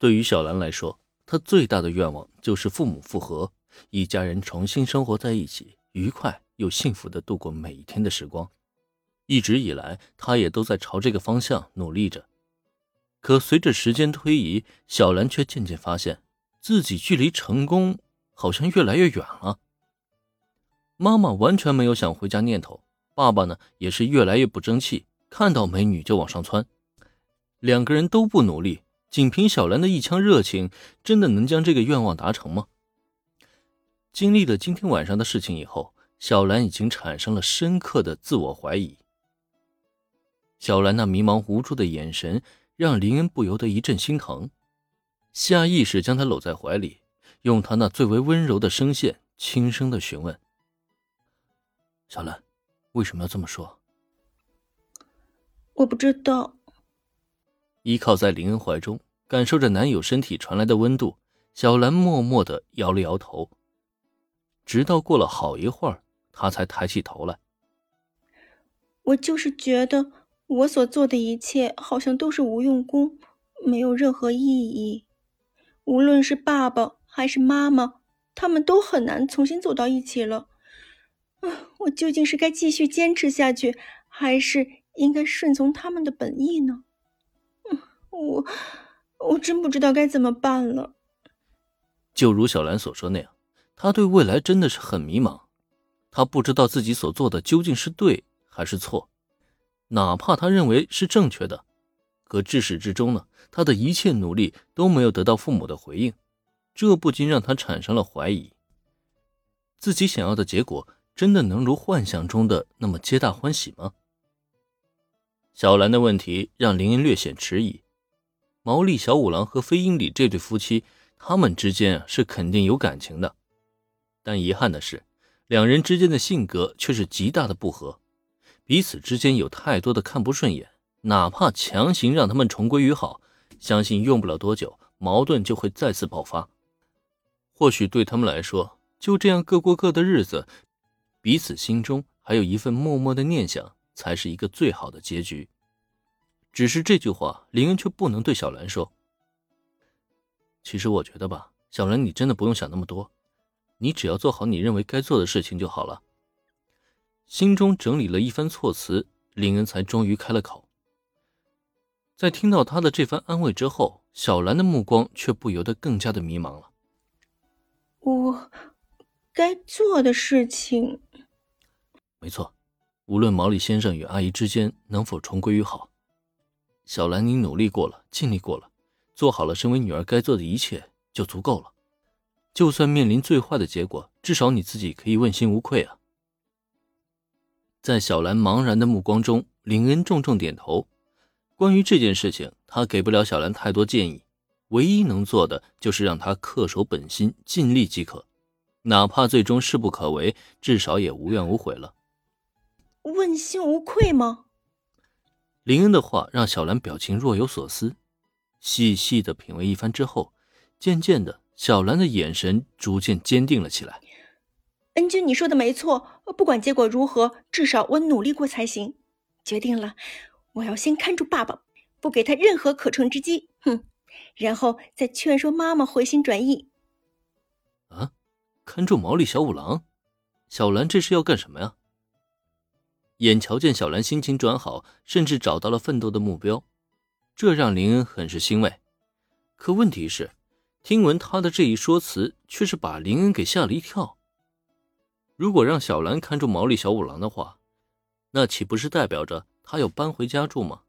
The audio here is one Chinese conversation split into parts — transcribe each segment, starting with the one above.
对于小兰来说，她最大的愿望就是父母复合，一家人重新生活在一起，愉快又幸福的度过每一天的时光。一直以来，她也都在朝这个方向努力着。可随着时间推移，小兰却渐渐发现自己距离成功好像越来越远了。妈妈完全没有想回家念头，爸爸呢也是越来越不争气，看到美女就往上窜。两个人都不努力，仅凭小兰的一腔热情，真的能将这个愿望达成吗？经历了今天晚上的事情以后，小兰已经产生了深刻的自我怀疑。小兰那迷茫无助的眼神，让林恩不由得一阵心疼，下意识将她搂在怀里，用他那最为温柔的声线，轻声的询问：“小兰，为什么要这么说？”我不知道。依靠在林恩怀中，感受着男友身体传来的温度，小兰默默的摇了摇头。直到过了好一会儿，她才抬起头来：“我就是觉得。”我所做的一切好像都是无用功，没有任何意义。无论是爸爸还是妈妈，他们都很难重新走到一起了。啊，我究竟是该继续坚持下去，还是应该顺从他们的本意呢？嗯，我我真不知道该怎么办了。就如小兰所说那样，她对未来真的是很迷茫，她不知道自己所做的究竟是对还是错。哪怕他认为是正确的，可至始至终呢，他的一切努力都没有得到父母的回应，这不禁让他产生了怀疑：自己想要的结果真的能如幻想中的那么皆大欢喜吗？小兰的问题让林恩略显迟疑。毛利小五郎和飞鹰里这对夫妻，他们之间是肯定有感情的，但遗憾的是，两人之间的性格却是极大的不合。彼此之间有太多的看不顺眼，哪怕强行让他们重归于好，相信用不了多久，矛盾就会再次爆发。或许对他们来说，就这样各过各的日子，彼此心中还有一份默默的念想，才是一个最好的结局。只是这句话，林恩却不能对小兰说。其实我觉得吧，小兰，你真的不用想那么多，你只要做好你认为该做的事情就好了。心中整理了一番措辞，林恩才终于开了口。在听到他的这番安慰之后，小兰的目光却不由得更加的迷茫了。我该做的事情，没错，无论毛利先生与阿姨之间能否重归于好，小兰你努力过了，尽力过了，做好了身为女儿该做的一切就足够了。就算面临最坏的结果，至少你自己可以问心无愧啊。在小兰茫然的目光中，林恩重重点头。关于这件事情，他给不了小兰太多建议，唯一能做的就是让她恪守本心，尽力即可。哪怕最终事不可为，至少也无怨无悔了。问心无愧吗？林恩的话让小兰表情若有所思，细细的品味一番之后，渐渐的，小兰的眼神逐渐坚定了起来。恩君，你说的没错，不管结果如何，至少我努力过才行。决定了，我要先看住爸爸，不给他任何可乘之机。哼，然后再劝说妈妈回心转意。啊，看住毛利小五郎，小兰这是要干什么呀？眼瞧见小兰心情转好，甚至找到了奋斗的目标，这让林恩很是欣慰。可问题是，听闻他的这一说辞，却是把林恩给吓了一跳。如果让小兰看住毛利小五郎的话，那岂不是代表着他要搬回家住吗？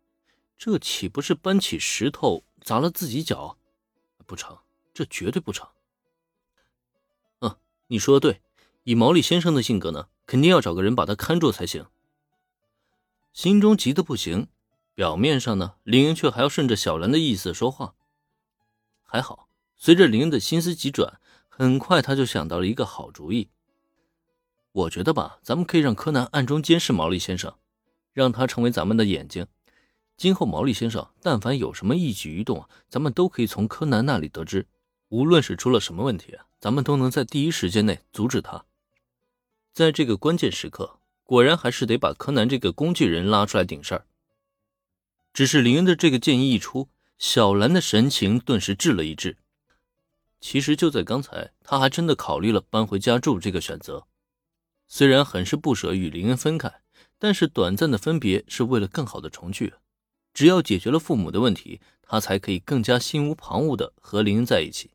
这岂不是搬起石头砸了自己脚？不成，这绝对不成。嗯，你说的对，以毛利先生的性格呢，肯定要找个人把他看住才行。心中急得不行，表面上呢，林恩却还要顺着小兰的意思说话。还好，随着林恩的心思急转，很快他就想到了一个好主意。我觉得吧，咱们可以让柯南暗中监视毛利先生，让他成为咱们的眼睛。今后毛利先生但凡有什么一举一动，咱们都可以从柯南那里得知。无论是出了什么问题，咱们都能在第一时间内阻止他。在这个关键时刻，果然还是得把柯南这个工具人拉出来顶事儿。只是林恩的这个建议一出，小兰的神情顿时滞了一滞。其实就在刚才，她还真的考虑了搬回家住这个选择。虽然很是不舍与林恩分开，但是短暂的分别是为了更好的重聚。只要解决了父母的问题，她才可以更加心无旁骛的和林恩在一起。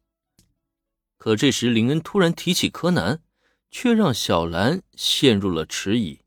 可这时，林恩突然提起柯南，却让小兰陷入了迟疑。